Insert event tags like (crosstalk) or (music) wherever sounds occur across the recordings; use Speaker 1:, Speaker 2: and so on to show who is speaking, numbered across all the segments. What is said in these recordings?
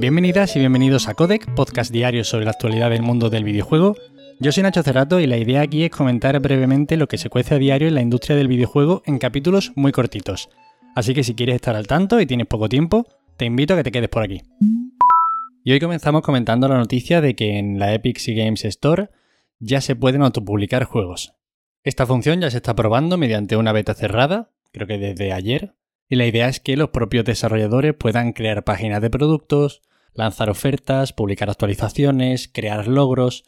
Speaker 1: Bienvenidas y bienvenidos a Codec, podcast diario sobre la actualidad del mundo del videojuego. Yo soy Nacho Cerrato y la idea aquí es comentar brevemente lo que se cuece a diario en la industria del videojuego en capítulos muy cortitos. Así que si quieres estar al tanto y tienes poco tiempo, te invito a que te quedes por aquí. Y hoy comenzamos comentando la noticia de que en la Epic Games Store ya se pueden autopublicar juegos. Esta función ya se está probando mediante una beta cerrada, creo que desde ayer, y la idea es que los propios desarrolladores puedan crear páginas de productos, lanzar ofertas, publicar actualizaciones, crear logros,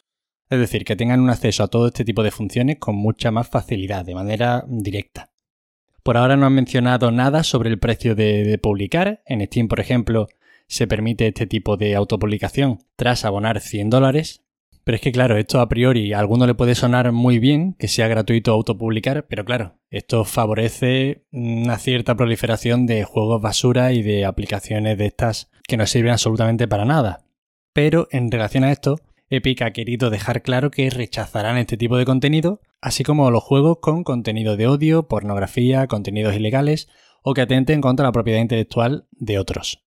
Speaker 1: es decir, que tengan un acceso a todo este tipo de funciones con mucha más facilidad, de manera directa. Por ahora no han mencionado nada sobre el precio de, publicar. En Steam, por ejemplo, se permite este tipo de autopublicación tras abonar 100 dólares, pero es que claro, esto a priori a alguno le puede sonar muy bien que sea gratuito autopublicar, pero claro, esto favorece una cierta proliferación de juegos basura y de aplicaciones de estas que no sirven absolutamente para nada. Pero en relación a esto, Epic ha querido dejar claro que rechazarán este tipo de contenido, así como los juegos con contenido de odio, pornografía, contenidos ilegales o que atenten contra la propiedad intelectual de otros.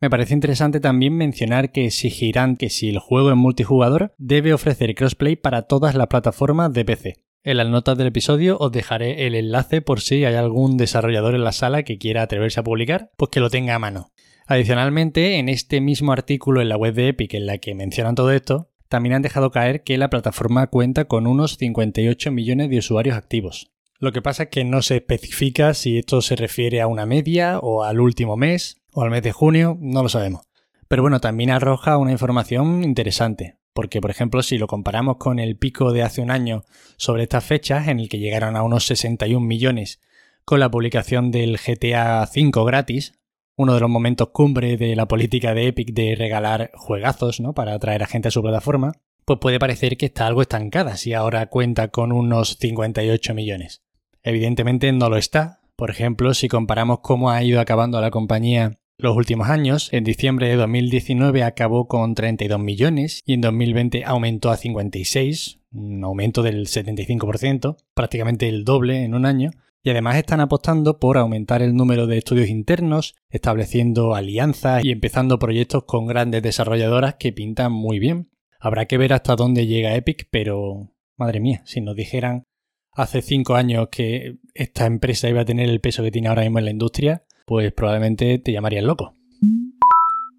Speaker 1: Me parece interesante también mencionar que exigirán que si el juego es multijugador, debe ofrecer crossplay para todas las plataformas de PC. En las notas del episodio os dejaré el enlace por si hay algún desarrollador en la sala que quiera atreverse a publicar, pues que lo tenga a mano. Adicionalmente, en este mismo artículo en la web de Epic en la que mencionan todo esto, también han dejado caer que la plataforma cuenta con unos 58 millones de usuarios activos. Lo que pasa es que no se especifica si esto se refiere a una media o al último mes, o al mes de junio, no lo sabemos. Pero bueno, también arroja una información interesante, porque por ejemplo si lo comparamos con el pico de hace un año sobre estas fechas, en el que llegaron a unos 61 millones con la publicación del GTA V gratis, uno de los momentos cumbre de la política de Epic de regalar juegazos ¿no? para atraer a gente a su plataforma, pues puede parecer que está algo estancada si ahora cuenta con unos 58 millones. Evidentemente no lo está. Por ejemplo, si comparamos cómo ha ido acabando la compañía los últimos años. En diciembre de 2019 acabó con 32 millones y en 2020 aumentó a 56, un aumento del 75%, prácticamente el doble en un año. Y además están apostando por aumentar el número de estudios internos, estableciendo alianzas y empezando proyectos con grandes desarrolladoras que pintan muy bien. Habrá que ver hasta dónde llega Epic, pero madre mía, si nos dijeran hace cinco años que esta empresa iba a tener el peso que tiene ahora mismo en la industria, pues probablemente te llamarían loco.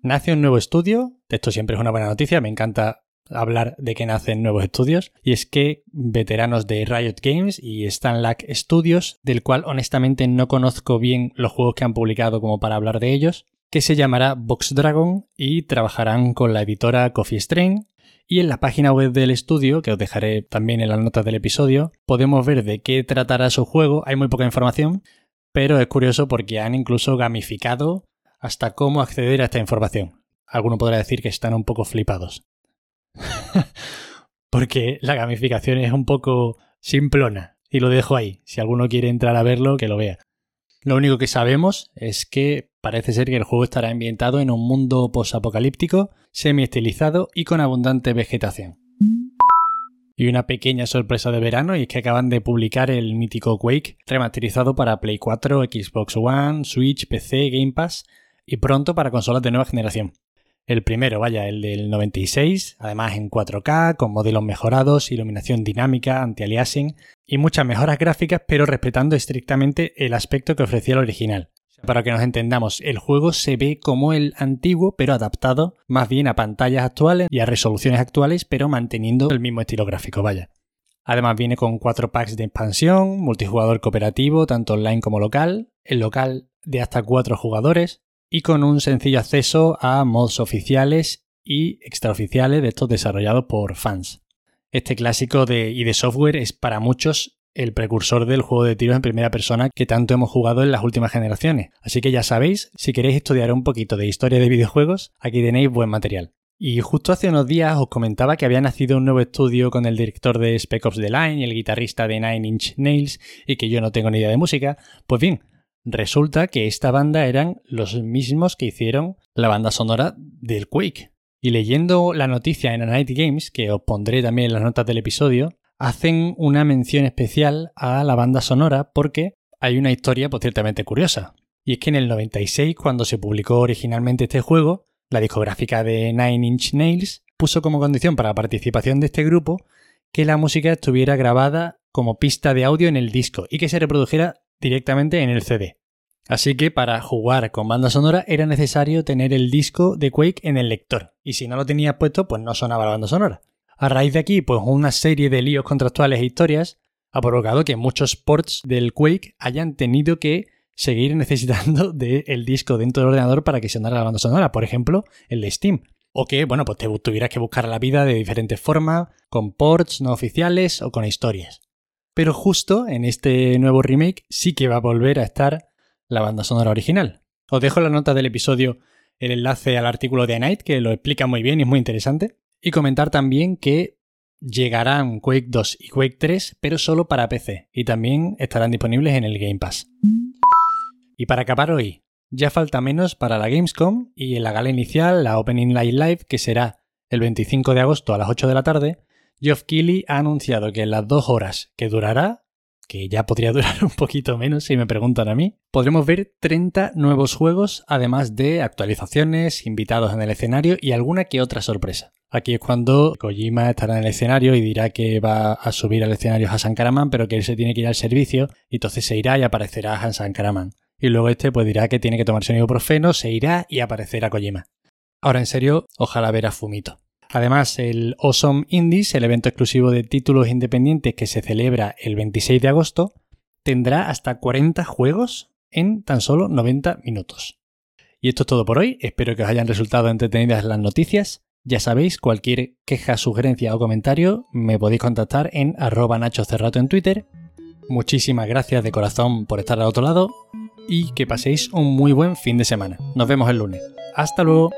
Speaker 1: Nace un nuevo estudio, esto siempre es una buena noticia, me encanta hablar de que nacen nuevos estudios, y es que veteranos de Riot Games y Stanlack Studios, del cual honestamente no conozco bien los juegos que han publicado como para hablar de ellos, que se llamará Box Dragon y trabajarán con la editora Coffee Strain. Y en la página web del estudio, que os dejaré también en las notas del episodio, podemos ver de qué tratará su juego. Hay muy poca información, pero es curioso porque han incluso gamificado hasta cómo acceder a esta información. Alguno podrá decir que están un poco flipados. (laughs) porque la gamificación es un poco simplona. Y lo dejo ahí. Si alguno quiere entrar a verlo, que lo vea. Lo único que sabemos es que parece ser que el juego estará ambientado en un mundo posapocalíptico, semi-estilizado y con abundante vegetación. Y una pequeña sorpresa de verano y es que acaban de publicar el mítico Quake remasterizado para Play 4, Xbox One, Switch, PC, Game Pass y pronto para consolas de nueva generación. El primero, vaya, el del 96, además en 4K, con modelos mejorados, iluminación dinámica, anti-aliasing y muchas mejoras gráficas, pero respetando estrictamente el aspecto que ofrecía el original. Para que nos entendamos, el juego se ve como el antiguo, pero adaptado más bien a pantallas actuales y a resoluciones actuales, pero manteniendo el mismo estilo gráfico, vaya. Además viene con cuatro packs de expansión, multijugador cooperativo, tanto online como local, el local de hasta cuatro jugadores, y con un sencillo acceso a mods oficiales y extraoficiales de estos desarrollados por fans. Este clásico de ID Software es para muchos el precursor del juego de tiros en primera persona que tanto hemos jugado en las últimas generaciones. Así que ya sabéis, si queréis estudiar un poquito de historia de videojuegos, aquí tenéis buen material. Y justo hace unos días os comentaba que había nacido un nuevo estudio con el director de Spec Ops The Line y el guitarrista de Nine Inch Nails y que yo no tengo ni idea de música. Pues bien, resulta que esta banda eran los mismos que hicieron la banda sonora del Quake. Y leyendo la noticia en A Night Games, que os pondré también en las notas del episodio, hacen una mención especial a la banda sonora porque hay una historia pues, ciertamente curiosa. Y es que en el 96, cuando se publicó originalmente este juego, La discográfica de Nine Inch Nails puso como condición para la participación de este grupo que la música estuviera grabada como pista de audio en el disco y que se reprodujera directamente en el CD. Así que para jugar con banda sonora era necesario tener el disco de Quake en el lector, y si no lo tenías puesto, pues no sonaba la banda sonora. A raíz de aquí, pues una serie de líos contractuales e historias ha provocado que muchos ports del Quake hayan tenido que seguir (laughs) necesitando del disco dentro del ordenador para que sonara la banda sonora, por ejemplo, el de Steam. O que, bueno, pues te tuvieras que buscar la vida de diferentes formas, con ports no oficiales o con historias. Pero justo en este nuevo remake sí que va a volver a estar la banda sonora original. Os dejo en la nota del episodio el enlace al artículo de Night que lo explica muy bien y es muy interesante. Y comentar también que llegarán Quake 2 y Quake 3, pero solo para PC, y también estarán disponibles en el Game Pass. Y para acabar hoy, ya falta menos para la Gamescom y en la gala inicial, la Opening Night Live, que será el 25 de agosto a las 8 de la tarde, Geoff Keighley ha anunciado que en las dos horas que durará, que ya podría (laughs) durar un poquito menos si me preguntan a mí, podremos ver 30 nuevos juegos, además de actualizaciones, invitados en el escenario y alguna que otra sorpresa. Aquí es cuando Kojima estará en el escenario y dirá que va a subir al escenario Hassan Karaman, pero que él se tiene que ir al servicio y entonces se irá y aparecerá Hassan Karaman. Y luego este pues dirá que tiene que tomarse un ibuprofeno, se irá y aparecerá Kojima. Ahora en serio, ojalá ver a Fumito. Además, el Awesome Indies, el evento exclusivo de títulos independientes que se celebra el 26 de agosto, tendrá hasta 40 juegos en tan solo 90 minutos. Y esto es todo por hoy, espero que os hayan resultado entretenidas las noticias. Ya sabéis, cualquier queja, sugerencia o comentario me podéis contactar en arroba nachocerrato en Twitter. Muchísimas gracias de corazón por estar al otro lado y que paséis un muy buen fin de semana. Nos vemos el lunes. Hasta luego.